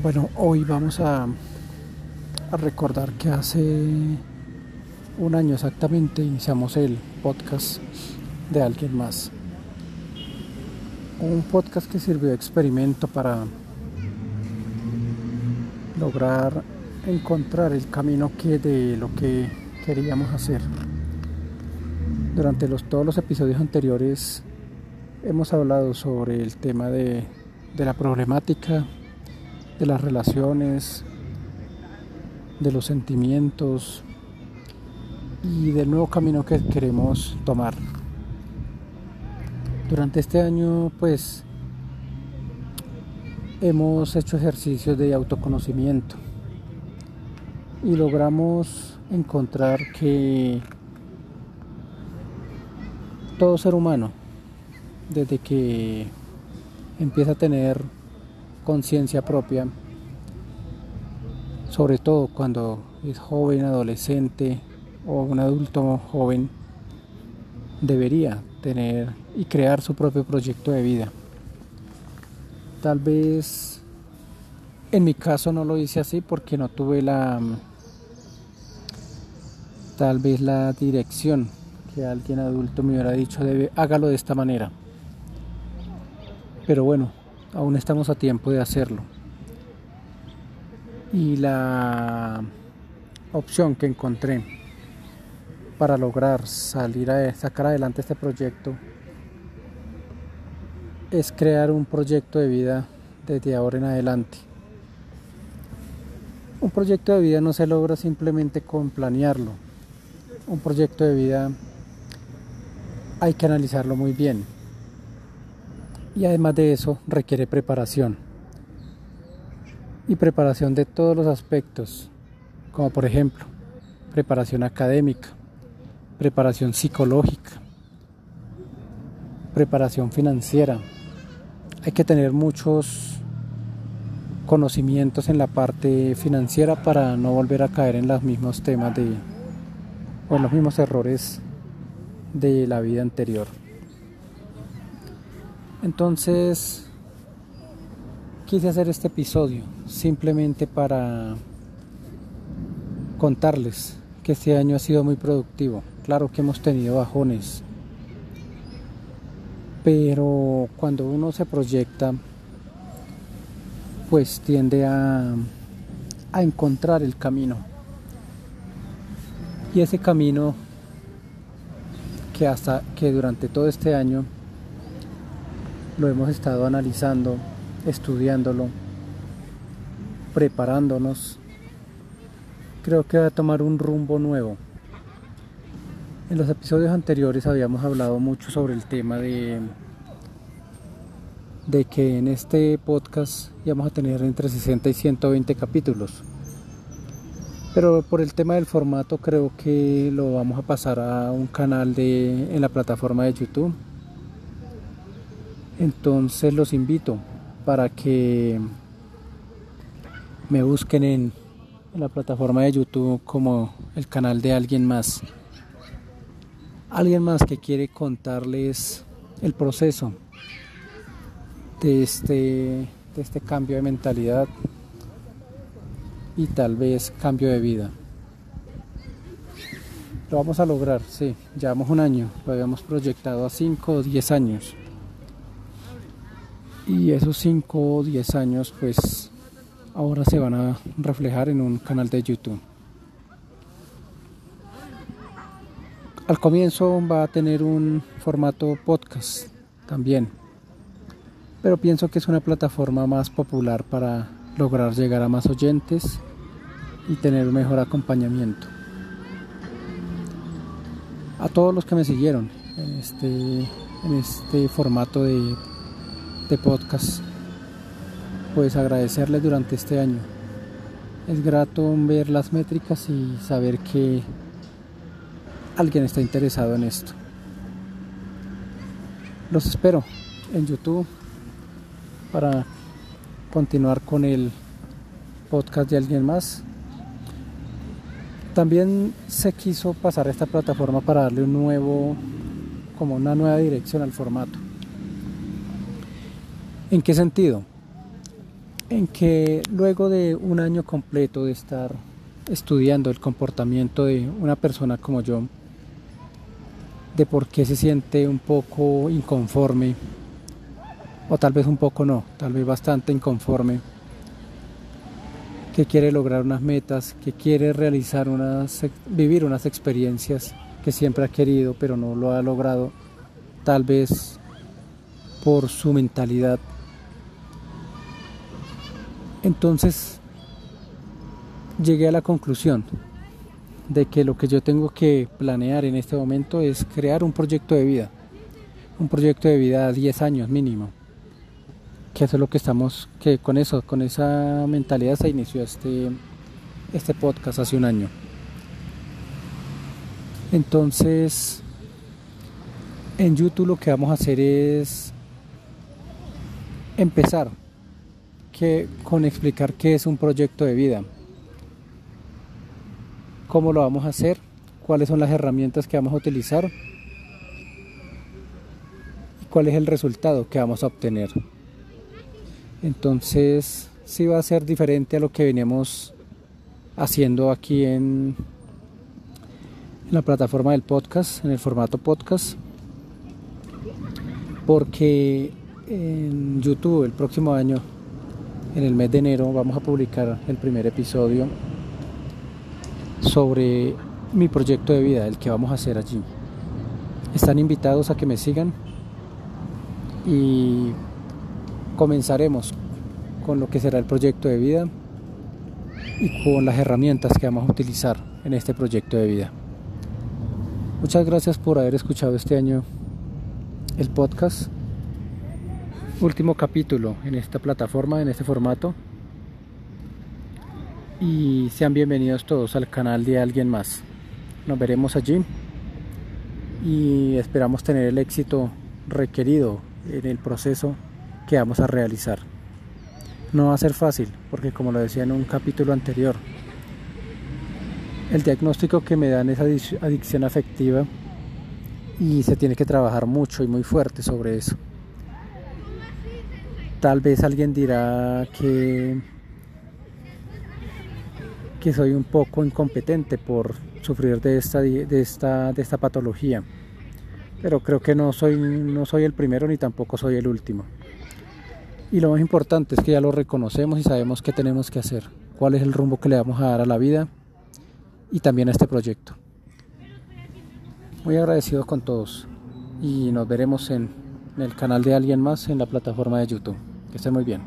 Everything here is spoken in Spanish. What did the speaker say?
Bueno, hoy vamos a, recordar que hace un año exactamente iniciamos el podcast de alguien más. Un podcast que sirvió de experimento para lograr encontrar el camino que de lo que queríamos hacer. Durante los, todos los episodios anteriores hemos hablado sobre el tema de, de la problemática de las relaciones, de los sentimientos y del nuevo camino que queremos tomar. Durante este año pues hemos hecho ejercicios de autoconocimiento y logramos encontrar que todo ser humano desde que empieza a tener conciencia propia, sobre todo cuando es joven, adolescente o un adulto joven, debería tener y crear su propio proyecto de vida. Tal vez en mi caso no lo hice así porque no tuve la tal vez la dirección que alguien adulto me hubiera dicho debe hágalo de esta manera. Pero bueno, aún estamos a tiempo de hacerlo. Y la opción que encontré para lograr salir a sacar adelante este proyecto es crear un proyecto de vida desde ahora en adelante. Un proyecto de vida no se logra simplemente con planearlo. Un proyecto de vida hay que analizarlo muy bien y además de eso requiere preparación. Y preparación de todos los aspectos, como por ejemplo preparación académica, preparación psicológica, preparación financiera. Hay que tener muchos conocimientos en la parte financiera para no volver a caer en los mismos temas de o en los mismos errores de la vida anterior. Entonces, quise hacer este episodio simplemente para contarles que este año ha sido muy productivo. Claro que hemos tenido bajones, pero cuando uno se proyecta, pues tiende a, a encontrar el camino. Y ese camino que hasta que durante todo este año lo hemos estado analizando, estudiándolo, preparándonos. Creo que va a tomar un rumbo nuevo. En los episodios anteriores habíamos hablado mucho sobre el tema de, de que en este podcast íbamos a tener entre 60 y 120 capítulos. Pero por el tema del formato creo que lo vamos a pasar a un canal de, en la plataforma de YouTube entonces los invito para que me busquen en, la plataforma de YouTube como el canal de alguien más. Alguien más que quiere contarles el proceso de este, de este cambio de mentalidad y tal vez cambio de vida. Lo vamos a lograr, sí, llevamos un año, lo habíamos proyectado a 5 o 10 años y esos 5 o 10 años pues ahora se van a reflejar en un canal de YouTube. Al comienzo va a tener un formato podcast también, pero pienso que es una plataforma más popular para lograr llegar a más oyentes y tener un mejor acompañamiento. A todos los que me siguieron en este, en este formato de de podcast, pues agradecerles durante este año. Es grato ver las métricas y saber que alguien está interesado en esto. Los espero en YouTube para continuar con el podcast de alguien más. También se quiso pasar a esta plataforma para darle un nuevo, como una nueva dirección al formato. ¿En qué sentido? en que luego de un año completo de estar estudiando el comportamiento de una persona como yo, de por qué se siente un poco inconforme, o tal vez un poco no, tal vez bastante inconforme, que quiere lograr unas metas, que quiere realizar unas, vivir unas experiencias que siempre ha querido, pero no lo ha logrado, tal vez por su mentalidad. Entonces llegué a la conclusión de que lo que yo tengo que planear en este momento es crear un proyecto de vida, un proyecto de vida a 10 años mínimo. Que eso es lo que estamos, que con eso, con esa mentalidad se inició este, este podcast hace un año. Entonces, en YouTube lo que vamos a hacer es empezar con explicar qué es un proyecto de vida, cómo lo vamos a hacer, cuáles son las herramientas que vamos a utilizar y cuál es el resultado que vamos a obtener. Entonces, sí va a ser diferente a lo que veníamos haciendo aquí en la plataforma del podcast, en el formato podcast, porque en YouTube el próximo año, en el mes de enero, vamos a publicar el primer episodio sobre mi proyecto de vida, el que vamos a hacer allí. Están invitados a que me sigan y comenzaremos con lo que será el proyecto de vida y con las herramientas que vamos a utilizar en este proyecto de vida. Muchas gracias por haber escuchado este año el podcast. Último capítulo en esta plataforma, en este formato. Y sean bienvenidos todos al canal de alguien más. Nos veremos allí y esperamos tener el éxito requerido en el proceso que vamos a realizar. No va a ser fácil, porque como lo decía en un capítulo anterior, el diagnóstico que me dan es adicción afectiva y se tiene que trabajar mucho y muy fuerte sobre eso. Tal vez alguien dirá que, que soy un poco incompetente por sufrir de esta, de esta, de esta patología, pero creo que no soy, no soy el primero ni tampoco soy el último. Y lo más importante es que ya lo reconocemos y sabemos qué tenemos que hacer, cuál es el rumbo que le vamos a dar a la vida y también a este proyecto. Muy agradecido con todos y nos veremos en el canal de alguien más en la plataforma de YouTube. Que estén muy bien.